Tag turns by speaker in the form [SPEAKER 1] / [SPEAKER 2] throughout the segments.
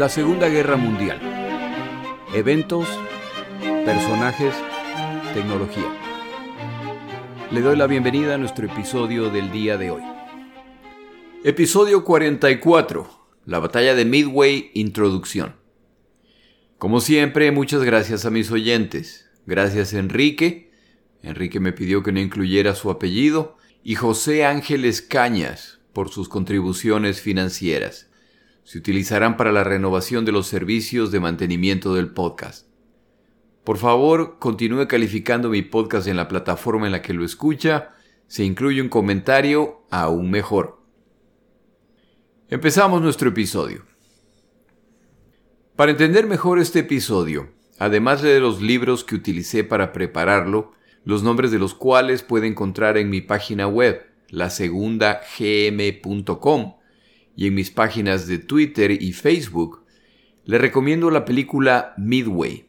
[SPEAKER 1] La Segunda Guerra Mundial. Eventos, personajes, tecnología. Le doy la bienvenida a nuestro episodio del día de hoy. Episodio 44. La batalla de Midway, introducción. Como siempre, muchas gracias a mis oyentes. Gracias Enrique. Enrique me pidió que no incluyera su apellido. Y José Ángeles Cañas por sus contribuciones financieras se utilizarán para la renovación de los servicios de mantenimiento del podcast. Por favor, continúe calificando mi podcast en la plataforma en la que lo escucha. Se incluye un comentario aún mejor. Empezamos nuestro episodio. Para entender mejor este episodio, además de los libros que utilicé para prepararlo, los nombres de los cuales puede encontrar en mi página web, lasegundagm.com, y en mis páginas de Twitter y Facebook, le recomiendo la película Midway.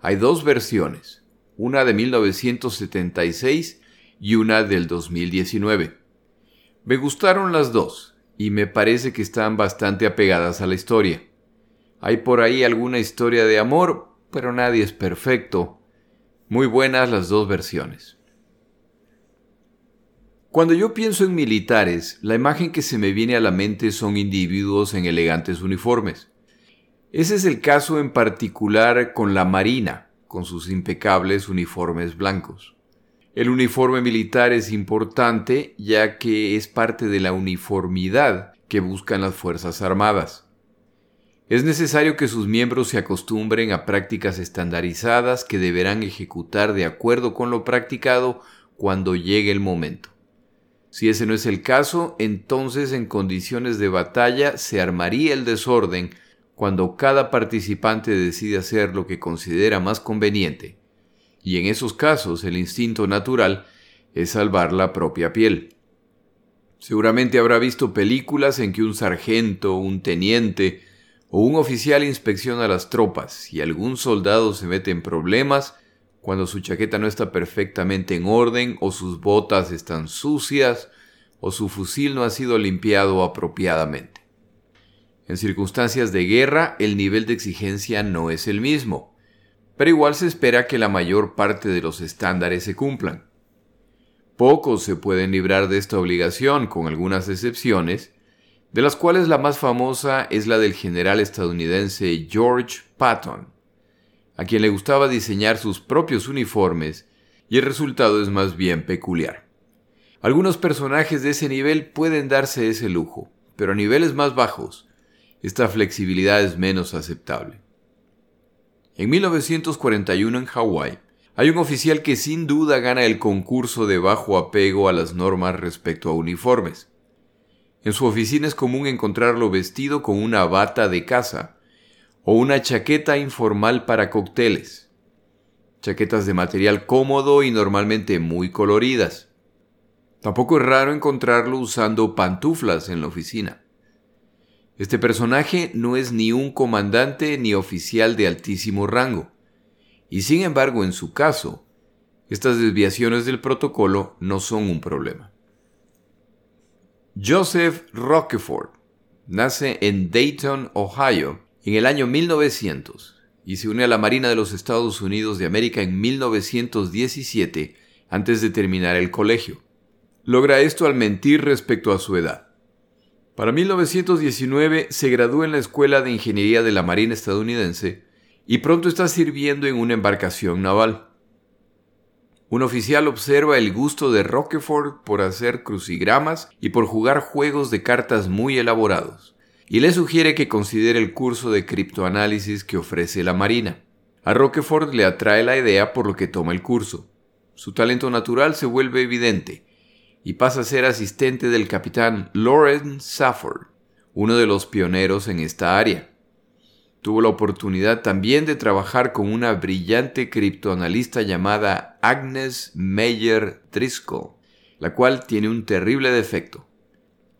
[SPEAKER 1] Hay dos versiones, una de 1976 y una del 2019. Me gustaron las dos y me parece que están bastante apegadas a la historia. Hay por ahí alguna historia de amor, pero nadie es perfecto. Muy buenas las dos versiones. Cuando yo pienso en militares, la imagen que se me viene a la mente son individuos en elegantes uniformes. Ese es el caso en particular con la Marina, con sus impecables uniformes blancos. El uniforme militar es importante ya que es parte de la uniformidad que buscan las Fuerzas Armadas. Es necesario que sus miembros se acostumbren a prácticas estandarizadas que deberán ejecutar de acuerdo con lo practicado cuando llegue el momento. Si ese no es el caso, entonces en condiciones de batalla se armaría el desorden cuando cada participante decide hacer lo que considera más conveniente. Y en esos casos el instinto natural es salvar la propia piel. Seguramente habrá visto películas en que un sargento, un teniente o un oficial inspecciona las tropas y algún soldado se mete en problemas cuando su chaqueta no está perfectamente en orden o sus botas están sucias o su fusil no ha sido limpiado apropiadamente. En circunstancias de guerra el nivel de exigencia no es el mismo, pero igual se espera que la mayor parte de los estándares se cumplan. Pocos se pueden librar de esta obligación, con algunas excepciones, de las cuales la más famosa es la del general estadounidense George Patton, a quien le gustaba diseñar sus propios uniformes y el resultado es más bien peculiar. Algunos personajes de ese nivel pueden darse ese lujo, pero a niveles más bajos, esta flexibilidad es menos aceptable. En 1941 en Hawái, hay un oficial que sin duda gana el concurso de bajo apego a las normas respecto a uniformes. En su oficina es común encontrarlo vestido con una bata de caza, o una chaqueta informal para cócteles. Chaquetas de material cómodo y normalmente muy coloridas. Tampoco es raro encontrarlo usando pantuflas en la oficina. Este personaje no es ni un comandante ni oficial de altísimo rango, y sin embargo en su caso, estas desviaciones del protocolo no son un problema. Joseph Rockefort nace en Dayton, Ohio, en el año 1900 y se une a la Marina de los Estados Unidos de América en 1917 antes de terminar el colegio. Logra esto al mentir respecto a su edad. Para 1919 se gradúa en la Escuela de Ingeniería de la Marina estadounidense y pronto está sirviendo en una embarcación naval. Un oficial observa el gusto de Roquefort por hacer crucigramas y por jugar juegos de cartas muy elaborados y le sugiere que considere el curso de criptoanálisis que ofrece la Marina. A Roquefort le atrae la idea por lo que toma el curso. Su talento natural se vuelve evidente y pasa a ser asistente del capitán Lawrence Safford, uno de los pioneros en esta área. Tuvo la oportunidad también de trabajar con una brillante criptoanalista llamada Agnes Meyer Driscoll, la cual tiene un terrible defecto,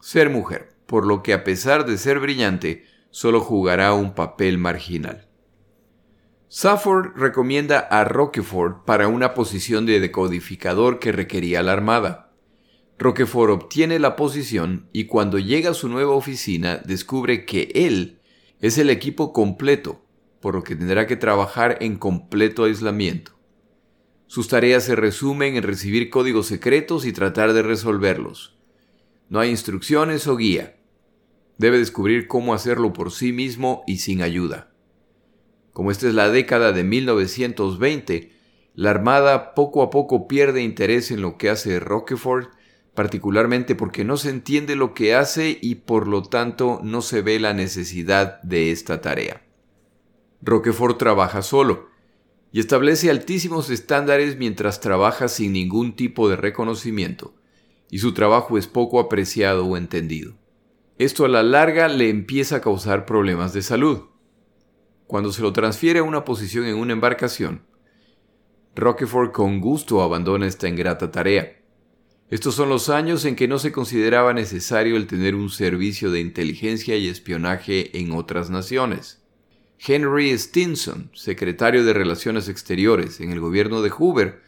[SPEAKER 1] ser mujer por lo que a pesar de ser brillante, solo jugará un papel marginal. Safford recomienda a Roquefort para una posición de decodificador que requería la Armada. Roquefort obtiene la posición y cuando llega a su nueva oficina descubre que él Es el equipo completo, por lo que tendrá que trabajar en completo aislamiento. Sus tareas se resumen en recibir códigos secretos y tratar de resolverlos. No hay instrucciones o guía. Debe descubrir cómo hacerlo por sí mismo y sin ayuda. Como esta es la década de 1920, la Armada poco a poco pierde interés en lo que hace Roquefort, particularmente porque no se entiende lo que hace y por lo tanto no se ve la necesidad de esta tarea. Roquefort trabaja solo y establece altísimos estándares mientras trabaja sin ningún tipo de reconocimiento, y su trabajo es poco apreciado o entendido. Esto a la larga le empieza a causar problemas de salud. Cuando se lo transfiere a una posición en una embarcación, Roquefort con gusto abandona esta ingrata tarea. Estos son los años en que no se consideraba necesario el tener un servicio de inteligencia y espionaje en otras naciones. Henry Stinson, secretario de Relaciones Exteriores en el gobierno de Hoover,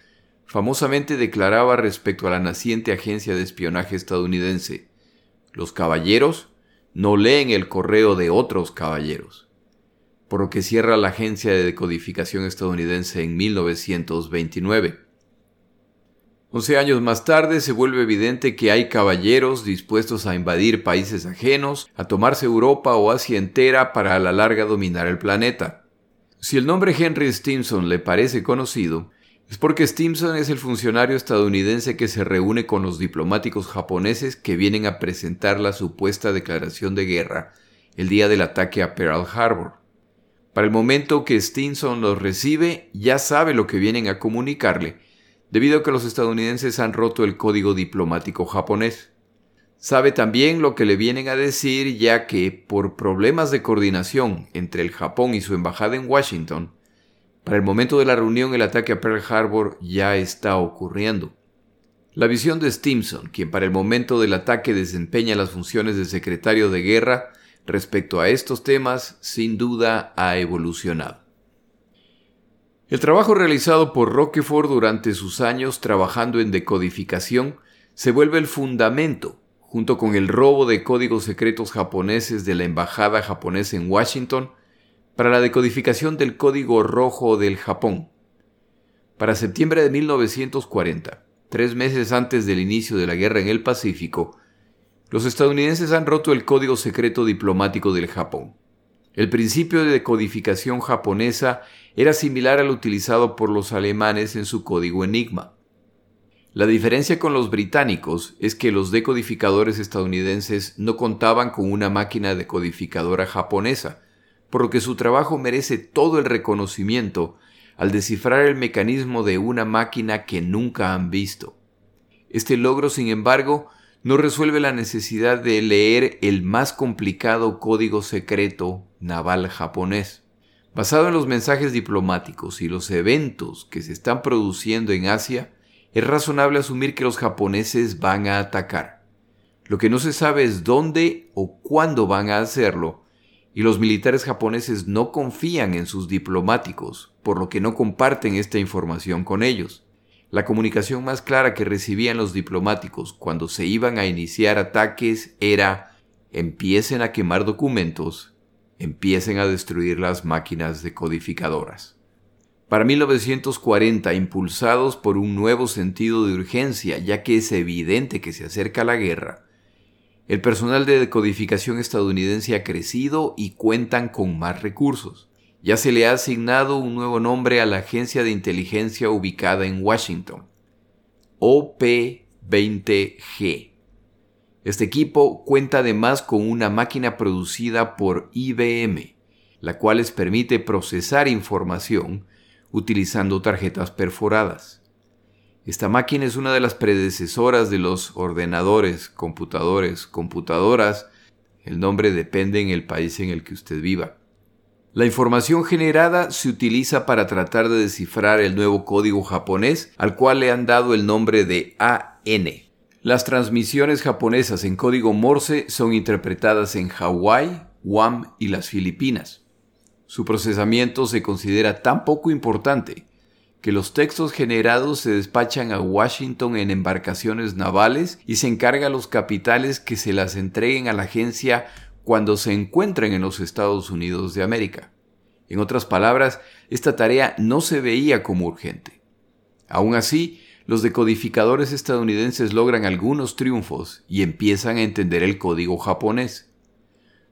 [SPEAKER 1] famosamente declaraba respecto a la naciente agencia de espionaje estadounidense, los caballeros no leen el correo de otros caballeros, por lo que cierra la agencia de decodificación estadounidense en 1929. Once años más tarde se vuelve evidente que hay caballeros dispuestos a invadir países ajenos, a tomarse Europa o Asia entera para a la larga dominar el planeta. Si el nombre Henry Stimson le parece conocido, es porque Stimson es el funcionario estadounidense que se reúne con los diplomáticos japoneses que vienen a presentar la supuesta declaración de guerra el día del ataque a Pearl Harbor. Para el momento que Stimson los recibe, ya sabe lo que vienen a comunicarle debido a que los estadounidenses han roto el código diplomático japonés. Sabe también lo que le vienen a decir ya que, por problemas de coordinación entre el Japón y su embajada en Washington, para el momento de la reunión el ataque a Pearl Harbor ya está ocurriendo. La visión de Stimson, quien para el momento del ataque desempeña las funciones de secretario de guerra, respecto a estos temas, sin duda ha evolucionado. El trabajo realizado por Roquefort durante sus años trabajando en decodificación se vuelve el fundamento, junto con el robo de códigos secretos japoneses de la Embajada japonesa en Washington, para la decodificación del Código Rojo del Japón. Para septiembre de 1940, tres meses antes del inicio de la guerra en el Pacífico, los estadounidenses han roto el Código Secreto Diplomático del Japón. El principio de decodificación japonesa era similar al utilizado por los alemanes en su código Enigma. La diferencia con los británicos es que los decodificadores estadounidenses no contaban con una máquina decodificadora japonesa, por lo que su trabajo merece todo el reconocimiento al descifrar el mecanismo de una máquina que nunca han visto. Este logro, sin embargo, no resuelve la necesidad de leer el más complicado código secreto naval japonés. Basado en los mensajes diplomáticos y los eventos que se están produciendo en Asia, es razonable asumir que los japoneses van a atacar. Lo que no se sabe es dónde o cuándo van a hacerlo, y los militares japoneses no confían en sus diplomáticos, por lo que no comparten esta información con ellos. La comunicación más clara que recibían los diplomáticos cuando se iban a iniciar ataques era empiecen a quemar documentos empiecen a destruir las máquinas decodificadoras. Para 1940, impulsados por un nuevo sentido de urgencia, ya que es evidente que se acerca la guerra, el personal de decodificación estadounidense ha crecido y cuentan con más recursos. Ya se le ha asignado un nuevo nombre a la agencia de inteligencia ubicada en Washington, OP-20G este equipo cuenta además con una máquina producida por IBM, la cual les permite procesar información utilizando tarjetas perforadas. Esta máquina es una de las predecesoras de los ordenadores, computadores, computadoras. El nombre depende en el país en el que usted viva. La información generada se utiliza para tratar de descifrar el nuevo código japonés al cual le han dado el nombre de AN. Las transmisiones japonesas en código Morse son interpretadas en Hawái, Guam y las Filipinas. Su procesamiento se considera tan poco importante que los textos generados se despachan a Washington en embarcaciones navales y se encarga a los capitales que se las entreguen a la agencia cuando se encuentren en los Estados Unidos de América. En otras palabras, esta tarea no se veía como urgente. Aún así, los decodificadores estadounidenses logran algunos triunfos y empiezan a entender el código japonés.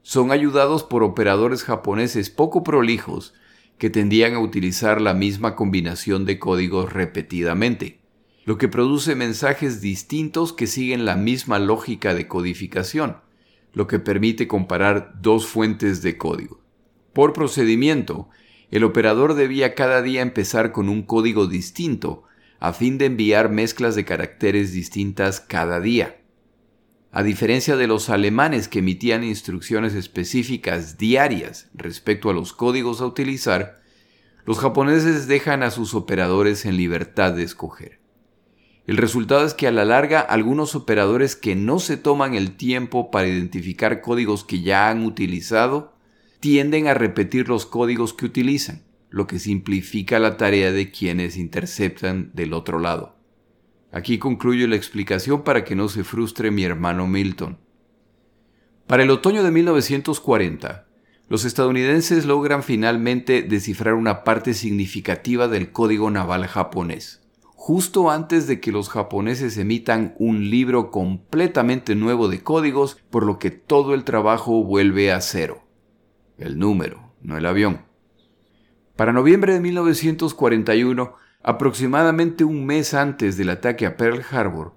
[SPEAKER 1] Son ayudados por operadores japoneses poco prolijos que tendían a utilizar la misma combinación de códigos repetidamente, lo que produce mensajes distintos que siguen la misma lógica de codificación, lo que permite comparar dos fuentes de código. Por procedimiento, el operador debía cada día empezar con un código distinto a fin de enviar mezclas de caracteres distintas cada día. A diferencia de los alemanes que emitían instrucciones específicas diarias respecto a los códigos a utilizar, los japoneses dejan a sus operadores en libertad de escoger. El resultado es que a la larga algunos operadores que no se toman el tiempo para identificar códigos que ya han utilizado tienden a repetir los códigos que utilizan, lo que simplifica la tarea de quienes interceptan del otro lado. Aquí concluyo la explicación para que no se frustre mi hermano Milton. Para el otoño de 1940, los estadounidenses logran finalmente descifrar una parte significativa del código naval japonés, justo antes de que los japoneses emitan un libro completamente nuevo de códigos, por lo que todo el trabajo vuelve a cero. El número, no el avión. Para noviembre de 1941, aproximadamente un mes antes del ataque a Pearl Harbor,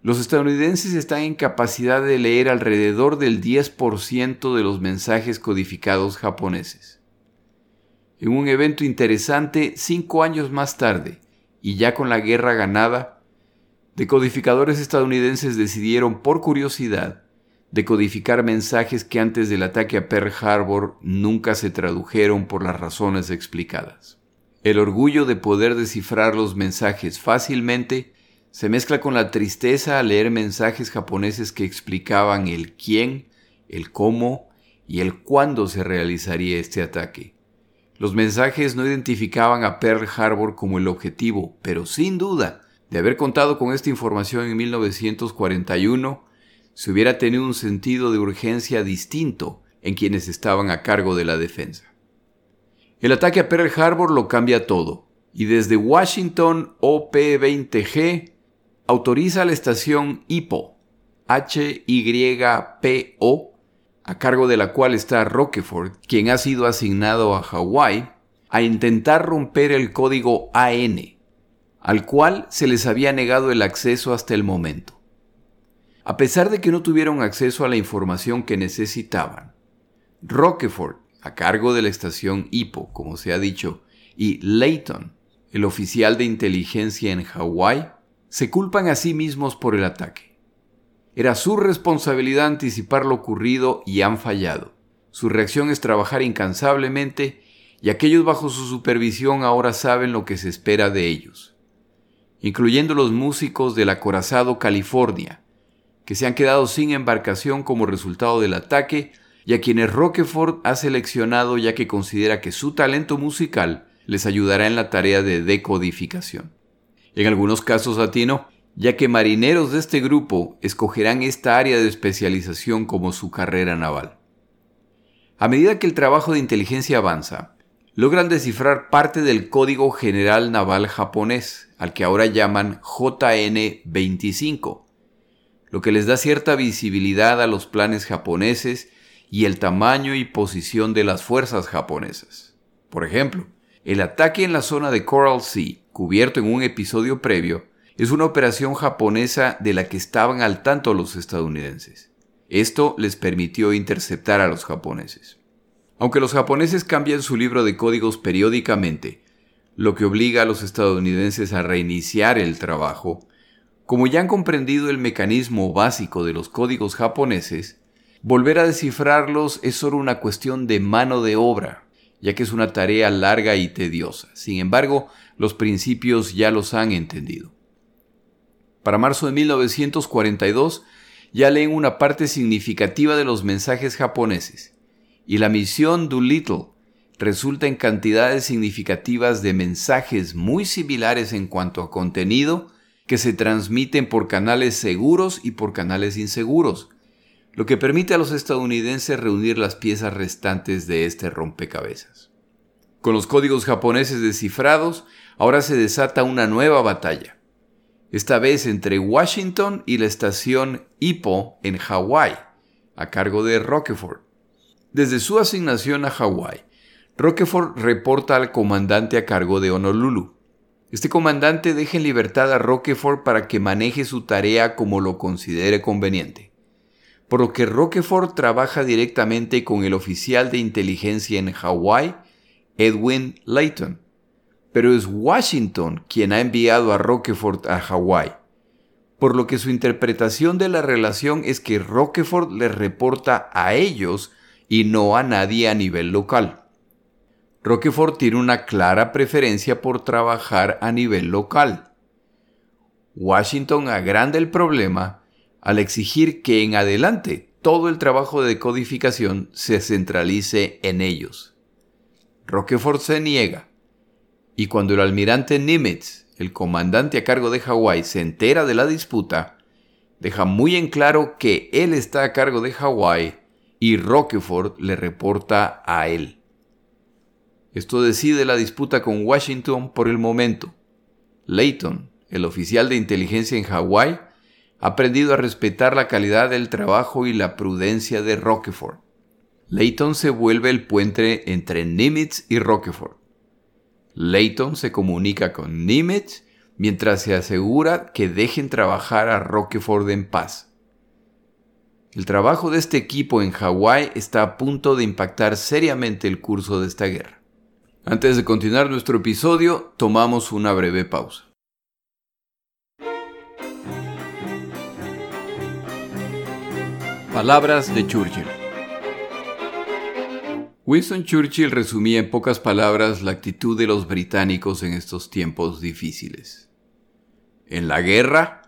[SPEAKER 1] los estadounidenses están en capacidad de leer alrededor del 10% de los mensajes codificados japoneses. En un evento interesante, cinco años más tarde, y ya con la guerra ganada, decodificadores estadounidenses decidieron, por curiosidad, decodificar mensajes que antes del ataque a Pearl Harbor nunca se tradujeron por las razones explicadas. El orgullo de poder descifrar los mensajes fácilmente se mezcla con la tristeza al leer mensajes japoneses que explicaban el quién, el cómo y el cuándo se realizaría este ataque. Los mensajes no identificaban a Pearl Harbor como el objetivo, pero sin duda, de haber contado con esta información en 1941, se hubiera tenido un sentido de urgencia distinto en quienes estaban a cargo de la defensa. El ataque a Pearl Harbor lo cambia todo, y desde Washington OP-20G autoriza a la estación HIPO, H-Y-P-O, a cargo de la cual está Rockefort, quien ha sido asignado a Hawái, a intentar romper el código AN, al cual se les había negado el acceso hasta el momento. A pesar de que no tuvieron acceso a la información que necesitaban, Rockefort, a cargo de la estación HIPO, como se ha dicho, y Layton, el oficial de inteligencia en Hawái, se culpan a sí mismos por el ataque. Era su responsabilidad anticipar lo ocurrido y han fallado. Su reacción es trabajar incansablemente y aquellos bajo su supervisión ahora saben lo que se espera de ellos, incluyendo los músicos del acorazado California, que se han quedado sin embarcación como resultado del ataque y a quienes Roquefort ha seleccionado ya que considera que su talento musical les ayudará en la tarea de decodificación. En algunos casos latino, ya que marineros de este grupo escogerán esta área de especialización como su carrera naval. A medida que el trabajo de inteligencia avanza, logran descifrar parte del Código General Naval japonés, al que ahora llaman JN-25, lo que les da cierta visibilidad a los planes japoneses y el tamaño y posición de las fuerzas japonesas. Por ejemplo, el ataque en la zona de Coral Sea, cubierto en un episodio previo, es una operación japonesa de la que estaban al tanto los estadounidenses. Esto les permitió interceptar a los japoneses. Aunque los japoneses cambian su libro de códigos periódicamente, lo que obliga a los estadounidenses a reiniciar el trabajo, como ya han comprendido el mecanismo básico de los códigos japoneses, volver a descifrarlos es solo una cuestión de mano de obra, ya que es una tarea larga y tediosa. Sin embargo, los principios ya los han entendido. Para marzo de 1942 ya leen una parte significativa de los mensajes japoneses, y la misión Doolittle resulta en cantidades significativas de mensajes muy similares en cuanto a contenido que se transmiten por canales seguros y por canales inseguros, lo que permite a los estadounidenses reunir las piezas restantes de este rompecabezas. Con los códigos japoneses descifrados, ahora se desata una nueva batalla, esta vez entre Washington y la estación Ipo en Hawái, a cargo de Rockefort. Desde su asignación a Hawái, Rockefort reporta al comandante a cargo de Honolulu. Este comandante deja en libertad a Roquefort para que maneje su tarea como lo considere conveniente, por lo que Roquefort trabaja directamente con el oficial de inteligencia en Hawái, Edwin Layton. Pero es Washington quien ha enviado a Roquefort a Hawái, por lo que su interpretación de la relación es que Roquefort le reporta a ellos y no a nadie a nivel local. Roquefort tiene una clara preferencia por trabajar a nivel local. Washington agranda el problema al exigir que en adelante todo el trabajo de decodificación se centralice en ellos. Roquefort se niega, y cuando el almirante Nimitz, el comandante a cargo de Hawái, se entera de la disputa, deja muy en claro que él está a cargo de Hawái y Roquefort le reporta a él. Esto decide la disputa con Washington por el momento. Layton, el oficial de inteligencia en Hawái, ha aprendido a respetar la calidad del trabajo y la prudencia de Roquefort. Layton se vuelve el puente entre Nimitz y Roquefort. Layton se comunica con Nimitz mientras se asegura que dejen trabajar a Roquefort en paz. El trabajo de este equipo en Hawái está a punto de impactar seriamente el curso de esta guerra. Antes de continuar nuestro episodio, tomamos una breve pausa. Palabras de Churchill. Winston Churchill resumía en pocas palabras la actitud de los británicos en estos tiempos difíciles. En la guerra,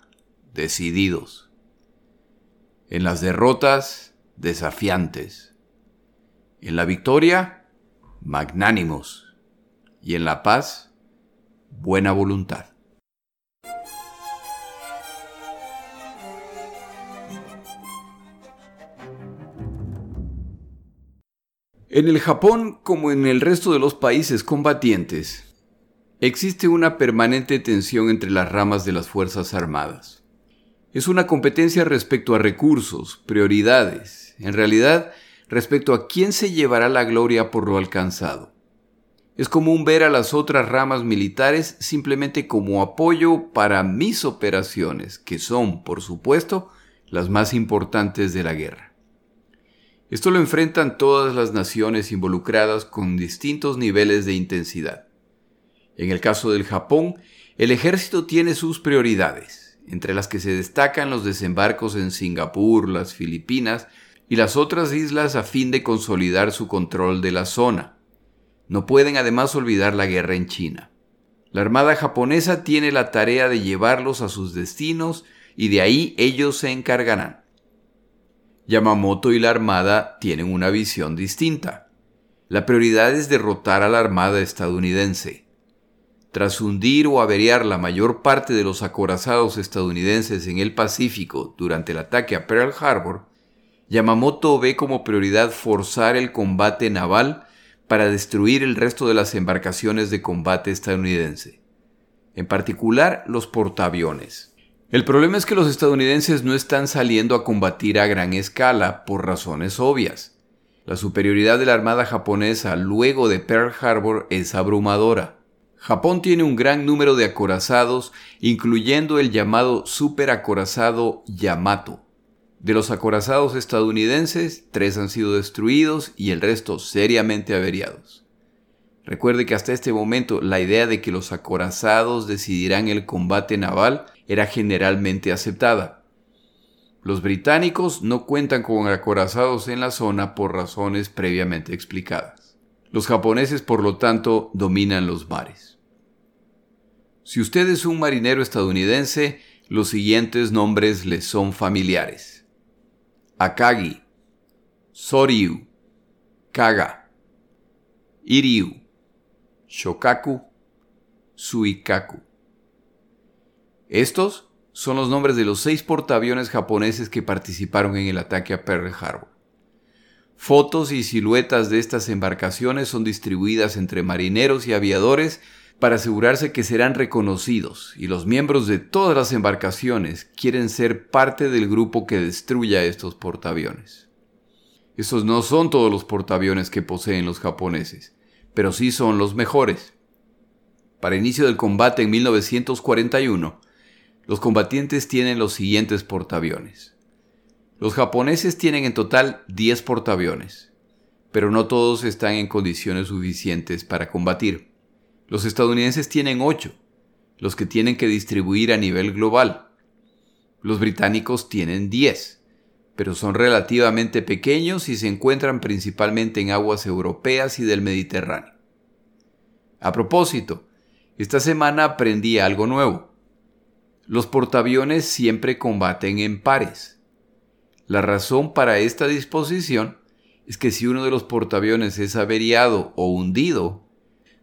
[SPEAKER 1] decididos. En las derrotas, desafiantes. En la victoria, magnánimos y en la paz, buena voluntad. En el Japón, como en el resto de los países combatientes, existe una permanente tensión entre las ramas de las Fuerzas Armadas. Es una competencia respecto a recursos, prioridades, en realidad respecto a quién se llevará la gloria por lo alcanzado. Es común ver a las otras ramas militares simplemente como apoyo para mis operaciones, que son, por supuesto, las más importantes de la guerra. Esto lo enfrentan todas las naciones involucradas con distintos niveles de intensidad. En el caso del Japón, el ejército tiene sus prioridades, entre las que se destacan los desembarcos en Singapur, las Filipinas y las otras islas a fin de consolidar su control de la zona. No pueden además olvidar la guerra en China. La Armada japonesa tiene la tarea de llevarlos a sus destinos y de ahí ellos se encargarán. Yamamoto y la Armada tienen una visión distinta. La prioridad es derrotar a la Armada estadounidense. Tras hundir o averiar la mayor parte de los acorazados estadounidenses en el Pacífico durante el ataque a Pearl Harbor, Yamamoto ve como prioridad forzar el combate naval para destruir el resto de las embarcaciones de combate estadounidense, en particular los portaaviones. El problema es que los estadounidenses no están saliendo a combatir a gran escala por razones obvias. La superioridad de la Armada japonesa luego de Pearl Harbor es abrumadora. Japón tiene un gran número de acorazados, incluyendo el llamado superacorazado Yamato, de los acorazados estadounidenses, tres han sido destruidos y el resto seriamente averiados. Recuerde que hasta este momento la idea de que los acorazados decidirán el combate naval era generalmente aceptada. Los británicos no cuentan con acorazados en la zona por razones previamente explicadas. Los japoneses, por lo tanto, dominan los mares. Si usted es un marinero estadounidense, los siguientes nombres le son familiares. Akagi, Soryu, Kaga, Iryu, Shokaku, Suikaku. Estos son los nombres de los seis portaaviones japoneses que participaron en el ataque a Pearl Harbor. Fotos y siluetas de estas embarcaciones son distribuidas entre marineros y aviadores para asegurarse que serán reconocidos y los miembros de todas las embarcaciones quieren ser parte del grupo que destruya estos portaaviones. Estos no son todos los portaaviones que poseen los japoneses, pero sí son los mejores. Para inicio del combate en 1941, los combatientes tienen los siguientes portaaviones. Los japoneses tienen en total 10 portaaviones, pero no todos están en condiciones suficientes para combatir. Los estadounidenses tienen 8, los que tienen que distribuir a nivel global. Los británicos tienen 10, pero son relativamente pequeños y se encuentran principalmente en aguas europeas y del Mediterráneo. A propósito, esta semana aprendí algo nuevo. Los portaaviones siempre combaten en pares. La razón para esta disposición es que si uno de los portaaviones es averiado o hundido,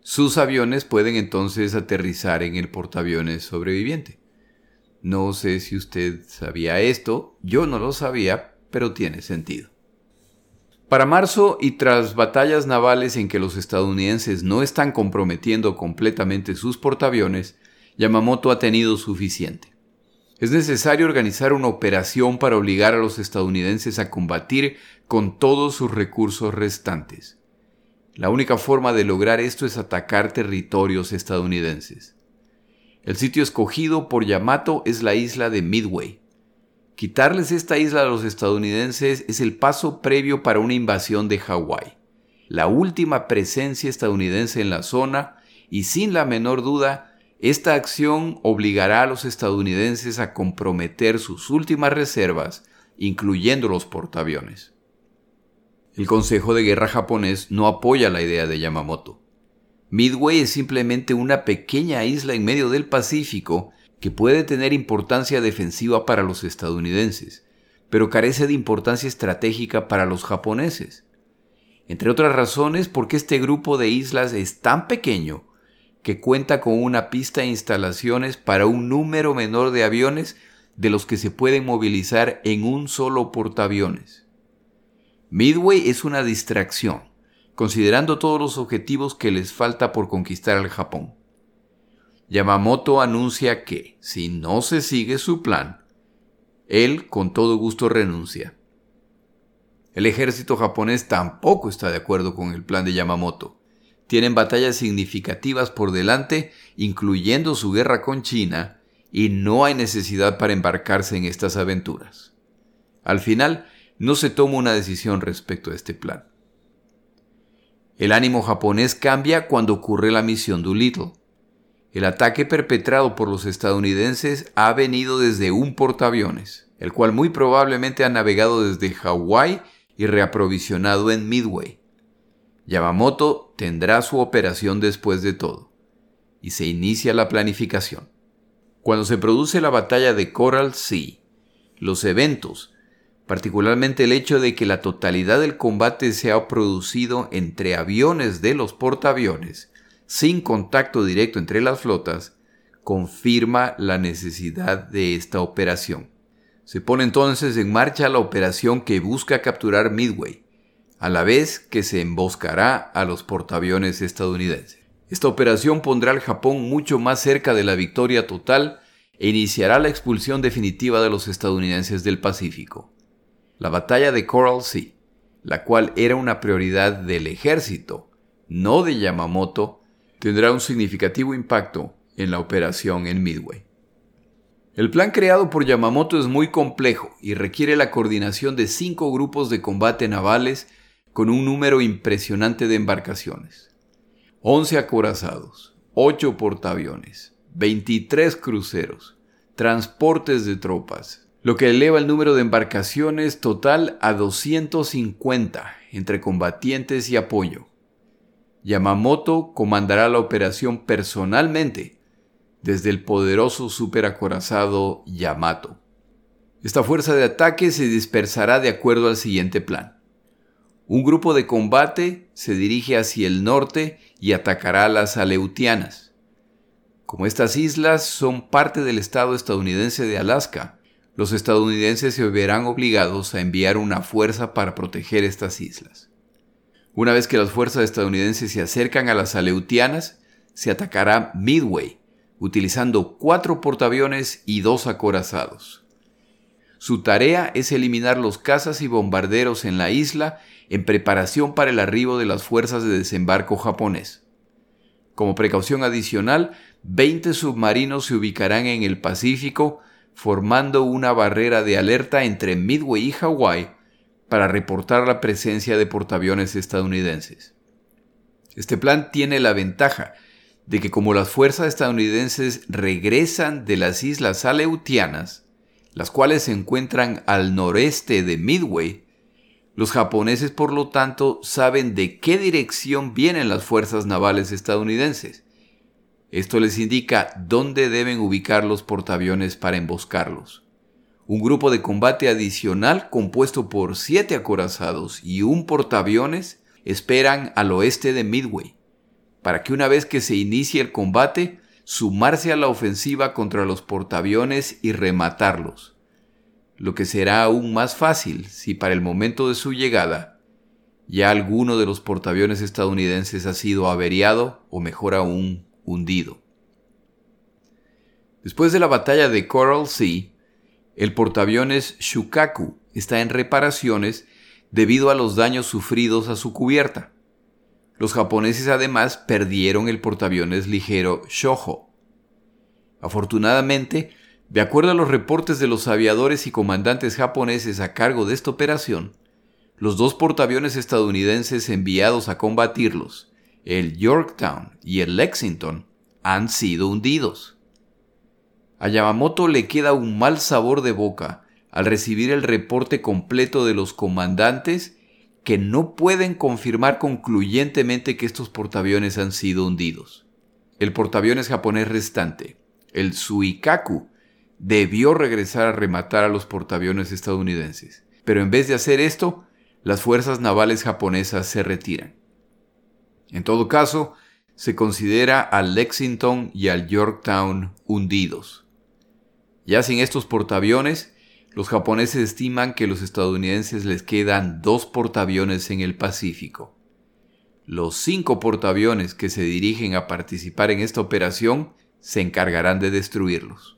[SPEAKER 1] sus aviones pueden entonces aterrizar en el portaaviones sobreviviente. No sé si usted sabía esto, yo no lo sabía, pero tiene sentido. Para marzo y tras batallas navales en que los estadounidenses no están comprometiendo completamente sus portaaviones, Yamamoto ha tenido suficiente. Es necesario organizar una operación para obligar a los estadounidenses a combatir con todos sus recursos restantes. La única forma de lograr esto es atacar territorios estadounidenses. El sitio escogido por Yamato es la isla de Midway. Quitarles esta isla a los estadounidenses es el paso previo para una invasión de Hawái, la última presencia estadounidense en la zona y sin la menor duda, esta acción obligará a los estadounidenses a comprometer sus últimas reservas, incluyendo los portaaviones. El Consejo de Guerra japonés no apoya la idea de Yamamoto. Midway es simplemente una pequeña isla en medio del Pacífico que puede tener importancia defensiva para los estadounidenses, pero carece de importancia estratégica para los japoneses. Entre otras razones porque este grupo de islas es tan pequeño que cuenta con una pista e instalaciones para un número menor de aviones de los que se pueden movilizar en un solo portaaviones. Midway es una distracción, considerando todos los objetivos que les falta por conquistar al Japón. Yamamoto anuncia que, si no se sigue su plan, él con todo gusto renuncia. El ejército japonés tampoco está de acuerdo con el plan de Yamamoto. Tienen batallas significativas por delante, incluyendo su guerra con China, y no hay necesidad para embarcarse en estas aventuras. Al final, no se toma una decisión respecto a este plan. El ánimo japonés cambia cuando ocurre la misión Doolittle. El ataque perpetrado por los estadounidenses ha venido desde un portaaviones, el cual muy probablemente ha navegado desde Hawái y reaprovisionado en Midway. Yamamoto tendrá su operación después de todo, y se inicia la planificación. Cuando se produce la batalla de Coral Sea, los eventos, particularmente el hecho de que la totalidad del combate se ha producido entre aviones de los portaaviones, sin contacto directo entre las flotas, confirma la necesidad de esta operación. Se pone entonces en marcha la operación que busca capturar Midway, a la vez que se emboscará a los portaaviones estadounidenses. Esta operación pondrá al Japón mucho más cerca de la victoria total e iniciará la expulsión definitiva de los estadounidenses del Pacífico. La batalla de Coral Sea, la cual era una prioridad del ejército, no de Yamamoto, tendrá un significativo impacto en la operación en Midway. El plan creado por Yamamoto es muy complejo y requiere la coordinación de cinco grupos de combate navales con un número impresionante de embarcaciones. 11 acorazados, 8 portaaviones, 23 cruceros, transportes de tropas, lo que eleva el número de embarcaciones total a 250 entre combatientes y apoyo. Yamamoto comandará la operación personalmente desde el poderoso superacorazado Yamato. Esta fuerza de ataque se dispersará de acuerdo al siguiente plan. Un grupo de combate se dirige hacia el norte y atacará a las Aleutianas. Como estas islas son parte del estado estadounidense de Alaska, los estadounidenses se verán obligados a enviar una fuerza para proteger estas islas. Una vez que las fuerzas estadounidenses se acercan a las Aleutianas, se atacará Midway, utilizando cuatro portaaviones y dos acorazados. Su tarea es eliminar los cazas y bombarderos en la isla en preparación para el arribo de las fuerzas de desembarco japonés. Como precaución adicional, 20 submarinos se ubicarán en el Pacífico formando una barrera de alerta entre Midway y Hawái para reportar la presencia de portaaviones estadounidenses. Este plan tiene la ventaja de que como las fuerzas estadounidenses regresan de las islas Aleutianas, las cuales se encuentran al noreste de Midway, los japoneses por lo tanto saben de qué dirección vienen las fuerzas navales estadounidenses esto les indica dónde deben ubicar los portaaviones para emboscarlos. Un grupo de combate adicional compuesto por siete acorazados y un portaaviones esperan al oeste de Midway, para que una vez que se inicie el combate, sumarse a la ofensiva contra los portaaviones y rematarlos, lo que será aún más fácil si para el momento de su llegada ya alguno de los portaaviones estadounidenses ha sido averiado o mejor aún hundido. Después de la batalla de Coral Sea, el portaaviones Shukaku está en reparaciones debido a los daños sufridos a su cubierta. Los japoneses además perdieron el portaaviones ligero Shoho. Afortunadamente, de acuerdo a los reportes de los aviadores y comandantes japoneses a cargo de esta operación, los dos portaaviones estadounidenses enviados a combatirlos, el Yorktown y el Lexington han sido hundidos. A Yamamoto le queda un mal sabor de boca al recibir el reporte completo de los comandantes que no pueden confirmar concluyentemente que estos portaaviones han sido hundidos. El portaaviones japonés restante, el Suikaku, debió regresar a rematar a los portaaviones estadounidenses, pero en vez de hacer esto, las fuerzas navales japonesas se retiran. En todo caso, se considera al Lexington y al Yorktown hundidos. Ya sin estos portaaviones, los japoneses estiman que los estadounidenses les quedan dos portaaviones en el Pacífico. Los cinco portaaviones que se dirigen a participar en esta operación se encargarán de destruirlos.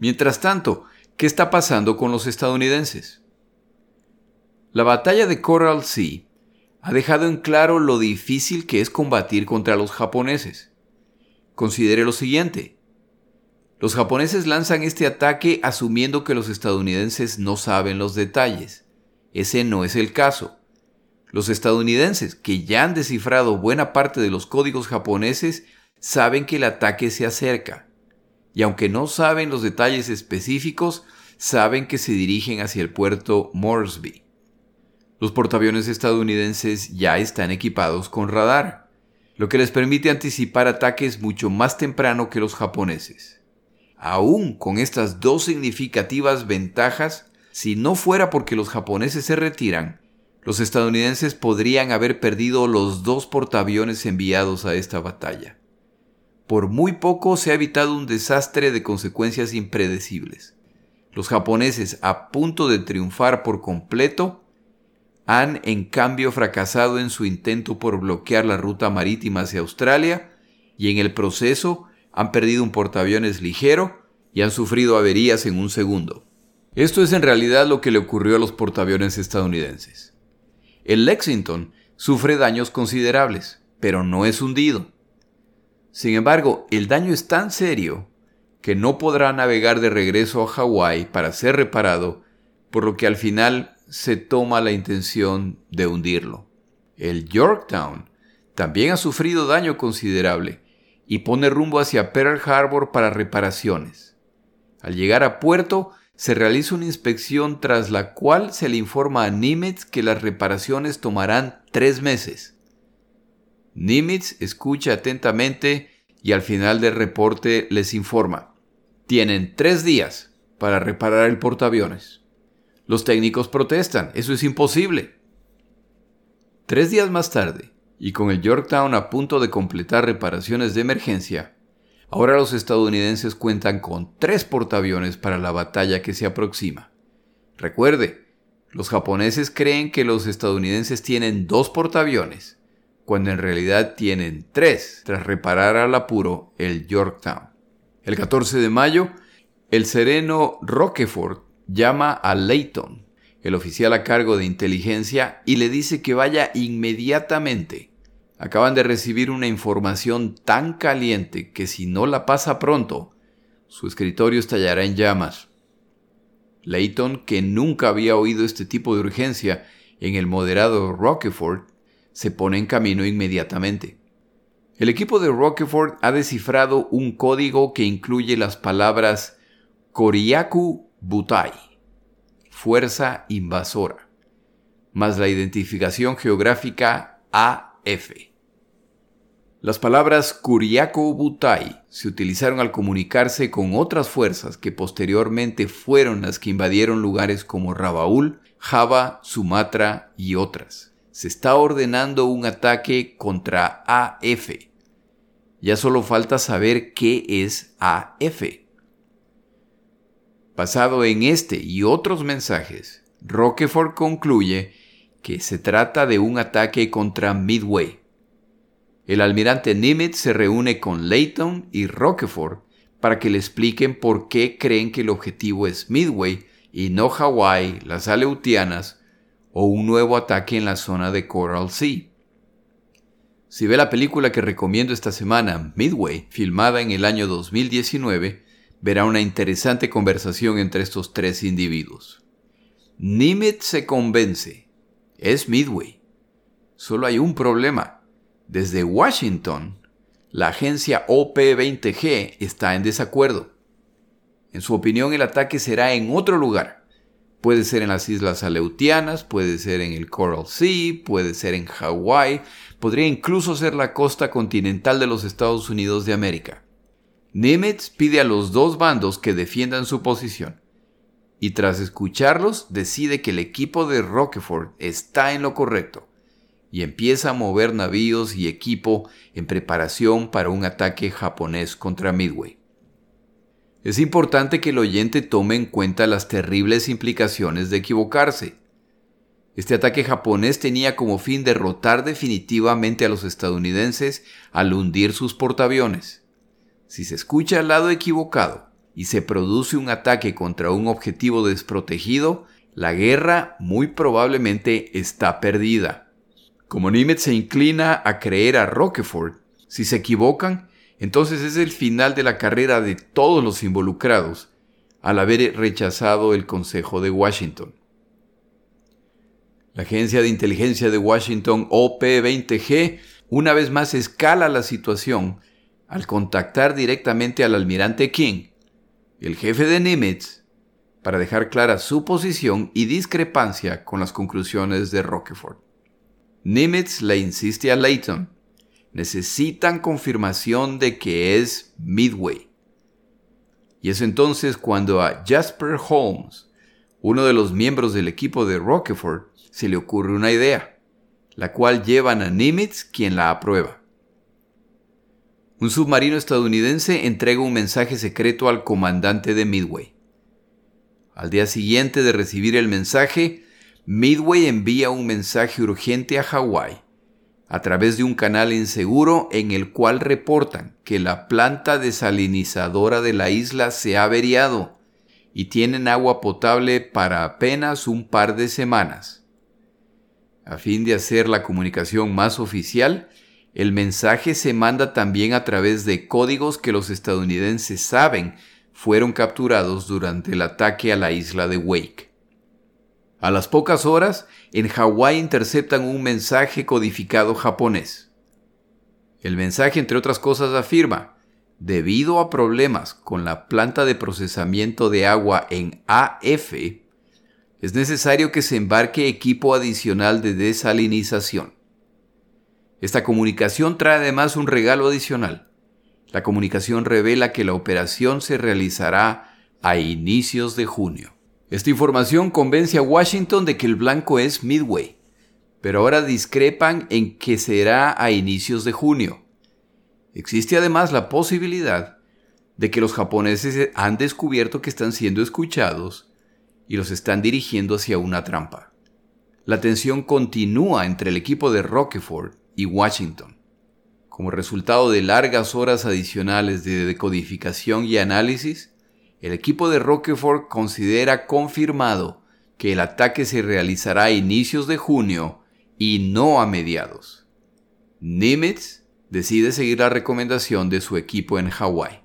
[SPEAKER 1] Mientras tanto, ¿qué está pasando con los estadounidenses? La batalla de Coral Sea ha dejado en claro lo difícil que es combatir contra los japoneses. Considere lo siguiente. Los japoneses lanzan este ataque asumiendo que los estadounidenses no saben los detalles. Ese no es el caso. Los estadounidenses, que ya han descifrado buena parte de los códigos japoneses, saben que el ataque se acerca. Y aunque no saben los detalles específicos, saben que se dirigen hacia el puerto Moresby. Los portaaviones estadounidenses ya están equipados con radar, lo que les permite anticipar ataques mucho más temprano que los japoneses. Aún con estas dos significativas ventajas, si no fuera porque los japoneses se retiran, los estadounidenses podrían haber perdido los dos portaaviones enviados a esta batalla. Por muy poco se ha evitado un desastre de consecuencias impredecibles. Los japoneses, a punto de triunfar por completo, han en cambio fracasado en su intento por bloquear la ruta marítima hacia Australia y en el proceso han perdido un portaaviones ligero y han sufrido averías en un segundo. Esto es en realidad lo que le ocurrió a los portaaviones estadounidenses. El Lexington sufre daños considerables, pero no es hundido. Sin embargo, el daño es tan serio que no podrá navegar de regreso a Hawái para ser reparado, por lo que al final se toma la intención de hundirlo. El Yorktown también ha sufrido daño considerable y pone rumbo hacia Pearl Harbor para reparaciones. Al llegar a puerto, se realiza una inspección tras la cual se le informa a Nimitz que las reparaciones tomarán tres meses. Nimitz escucha atentamente y al final del reporte les informa. Tienen tres días para reparar el portaaviones. Los técnicos protestan, eso es imposible. Tres días más tarde, y con el Yorktown a punto de completar reparaciones de emergencia, Ahora los estadounidenses cuentan con tres portaaviones para la batalla que se aproxima. Recuerde, los japoneses creen que los estadounidenses tienen dos portaaviones, cuando en realidad tienen tres, tras reparar al apuro el Yorktown. El 14 de mayo, el sereno Roquefort llama a Layton, el oficial a cargo de inteligencia, y le dice que vaya inmediatamente Acaban de recibir una información tan caliente que si no la pasa pronto, su escritorio estallará en llamas. Layton, que nunca había oído este tipo de urgencia en el moderado Rockefort, se pone en camino inmediatamente. El equipo de Rockefort ha descifrado un código que incluye las palabras Koriaku Butai, fuerza invasora, más la identificación geográfica AF. Las palabras Kuriako Butai se utilizaron al comunicarse con otras fuerzas que posteriormente fueron las que invadieron lugares como Rabaul, Java, Sumatra y otras. Se está ordenando un ataque contra AF. Ya solo falta saber qué es AF. Basado en este y otros mensajes, Roquefort concluye que se trata de un ataque contra Midway, el almirante Nimitz se reúne con Layton y Roquefort para que le expliquen por qué creen que el objetivo es Midway y no Hawái, las Aleutianas o un nuevo ataque en la zona de Coral Sea. Si ve la película que recomiendo esta semana, Midway, filmada en el año 2019, verá una interesante conversación entre estos tres individuos. Nimitz se convence. Es Midway. Solo hay un problema. Desde Washington, la agencia OP-20G está en desacuerdo. En su opinión, el ataque será en otro lugar. Puede ser en las Islas Aleutianas, puede ser en el Coral Sea, puede ser en Hawái, podría incluso ser la costa continental de los Estados Unidos de América. Nimitz pide a los dos bandos que defiendan su posición, y tras escucharlos decide que el equipo de Rockefort está en lo correcto y empieza a mover navíos y equipo en preparación para un ataque japonés contra Midway. Es importante que el oyente tome en cuenta las terribles implicaciones de equivocarse. Este ataque japonés tenía como fin derrotar definitivamente a los estadounidenses al hundir sus portaaviones. Si se escucha al lado equivocado y se produce un ataque contra un objetivo desprotegido, la guerra muy probablemente está perdida. Como Nimitz se inclina a creer a Roquefort, si se equivocan, entonces es el final de la carrera de todos los involucrados al haber rechazado el Consejo de Washington. La Agencia de Inteligencia de Washington, OP-20G, una vez más escala la situación al contactar directamente al almirante King, el jefe de Nimitz, para dejar clara su posición y discrepancia con las conclusiones de Roquefort. Nimitz le insiste a Layton. Necesitan confirmación de que es Midway. Y es entonces cuando a Jasper Holmes, uno de los miembros del equipo de Rockefort, se le ocurre una idea, la cual llevan a Nimitz quien la aprueba. Un submarino estadounidense entrega un mensaje secreto al comandante de Midway. Al día siguiente de recibir el mensaje, Midway envía un mensaje urgente a Hawái a través de un canal inseguro en el cual reportan que la planta desalinizadora de la isla se ha averiado y tienen agua potable para apenas un par de semanas. A fin de hacer la comunicación más oficial, el mensaje se manda también a través de códigos que los estadounidenses saben fueron capturados durante el ataque a la isla de Wake. A las pocas horas, en Hawái interceptan un mensaje codificado japonés. El mensaje, entre otras cosas, afirma, debido a problemas con la planta de procesamiento de agua en AF, es necesario que se embarque equipo adicional de desalinización. Esta comunicación trae además un regalo adicional. La comunicación revela que la operación se realizará a inicios de junio. Esta información convence a Washington de que el blanco es Midway, pero ahora discrepan en que será a inicios de junio. Existe además la posibilidad de que los japoneses han descubierto que están siendo escuchados y los están dirigiendo hacia una trampa. La tensión continúa entre el equipo de Rockefort y Washington. Como resultado de largas horas adicionales de decodificación y análisis, el equipo de Rockefort considera confirmado que el ataque se realizará a inicios de junio y no a mediados. Nimitz decide seguir la recomendación de su equipo en Hawái.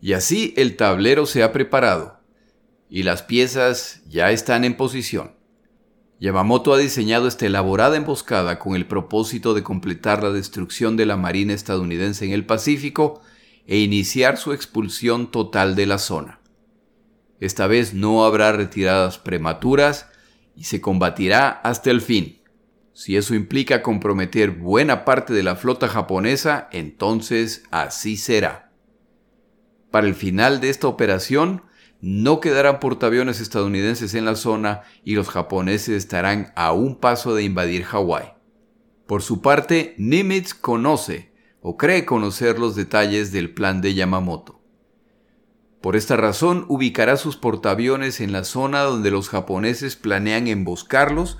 [SPEAKER 1] Y así el tablero se ha preparado y las piezas ya están en posición. Yamamoto ha diseñado esta elaborada emboscada con el propósito de completar la destrucción de la Marina estadounidense en el Pacífico e iniciar su expulsión total de la zona. Esta vez no habrá retiradas prematuras y se combatirá hasta el fin. Si eso implica comprometer buena parte de la flota japonesa, entonces así será. Para el final de esta operación, no quedarán portaaviones estadounidenses en la zona y los japoneses estarán a un paso de invadir Hawái. Por su parte, Nimitz conoce o cree conocer los detalles del plan de Yamamoto. Por esta razón ubicará sus portaaviones en la zona donde los japoneses planean emboscarlos,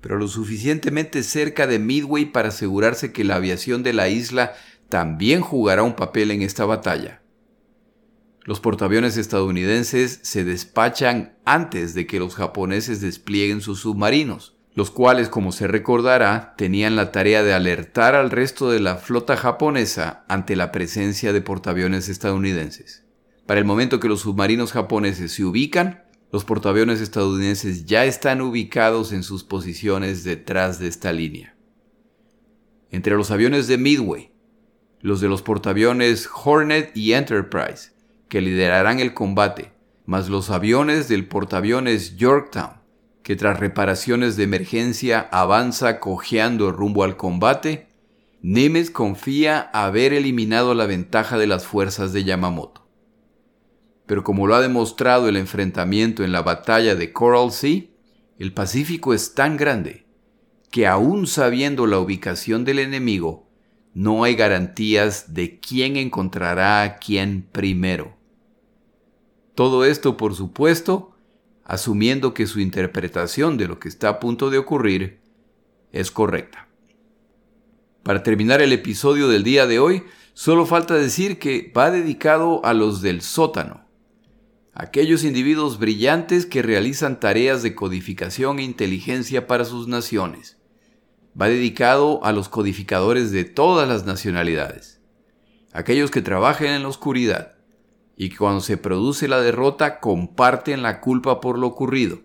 [SPEAKER 1] pero lo suficientemente cerca de Midway para asegurarse que la aviación de la isla también jugará un papel en esta batalla. Los portaaviones estadounidenses se despachan antes de que los japoneses desplieguen sus submarinos los cuales, como se recordará, tenían la tarea de alertar al resto de la flota japonesa ante la presencia de portaaviones estadounidenses. Para el momento que los submarinos japoneses se ubican, los portaaviones estadounidenses ya están ubicados en sus posiciones detrás de esta línea. Entre los aviones de Midway, los de los portaaviones Hornet y Enterprise, que liderarán el combate, más los aviones del portaaviones Yorktown, que tras reparaciones de emergencia avanza cojeando rumbo al combate, Nemes confía haber eliminado la ventaja de las fuerzas de Yamamoto. Pero como lo ha demostrado el enfrentamiento en la batalla de Coral Sea, el Pacífico es tan grande que aún sabiendo la ubicación del enemigo, no hay garantías de quién encontrará a quién primero. Todo esto, por supuesto, asumiendo que su interpretación de lo que está a punto de ocurrir es correcta. Para terminar el episodio del día de hoy, solo falta decir que va dedicado a los del sótano, aquellos individuos brillantes que realizan tareas de codificación e inteligencia para sus naciones. Va dedicado a los codificadores de todas las nacionalidades, aquellos que trabajan en la oscuridad, y que cuando se produce la derrota comparten la culpa por lo ocurrido,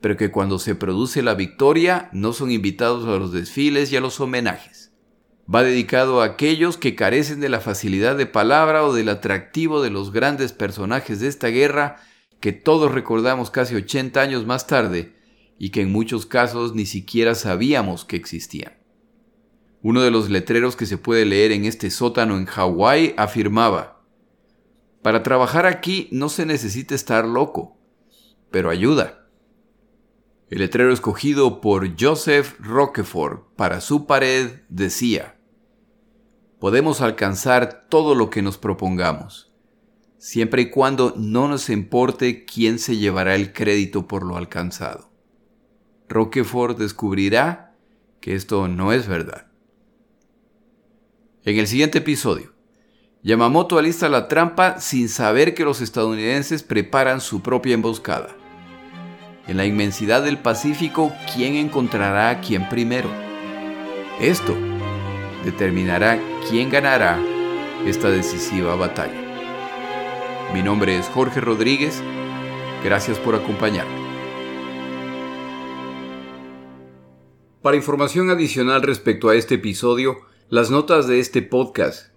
[SPEAKER 1] pero que cuando se produce la victoria no son invitados a los desfiles y a los homenajes. Va dedicado a aquellos que carecen de la facilidad de palabra o del atractivo de los grandes personajes de esta guerra que todos recordamos casi 80 años más tarde y que en muchos casos ni siquiera sabíamos que existían. Uno de los letreros que se puede leer en este sótano en Hawái afirmaba, para trabajar aquí no se necesita estar loco, pero ayuda. El letrero escogido por Joseph Roquefort para su pared decía, podemos alcanzar todo lo que nos propongamos, siempre y cuando no nos importe quién se llevará el crédito por lo alcanzado. Roquefort descubrirá que esto no es verdad. En el siguiente episodio, Yamamoto alista la trampa sin saber que los estadounidenses preparan su propia emboscada. En la inmensidad del Pacífico, ¿quién encontrará a quién primero? Esto determinará quién ganará esta decisiva batalla. Mi nombre es Jorge Rodríguez. Gracias por acompañarme. Para información adicional respecto a este episodio, las notas de este podcast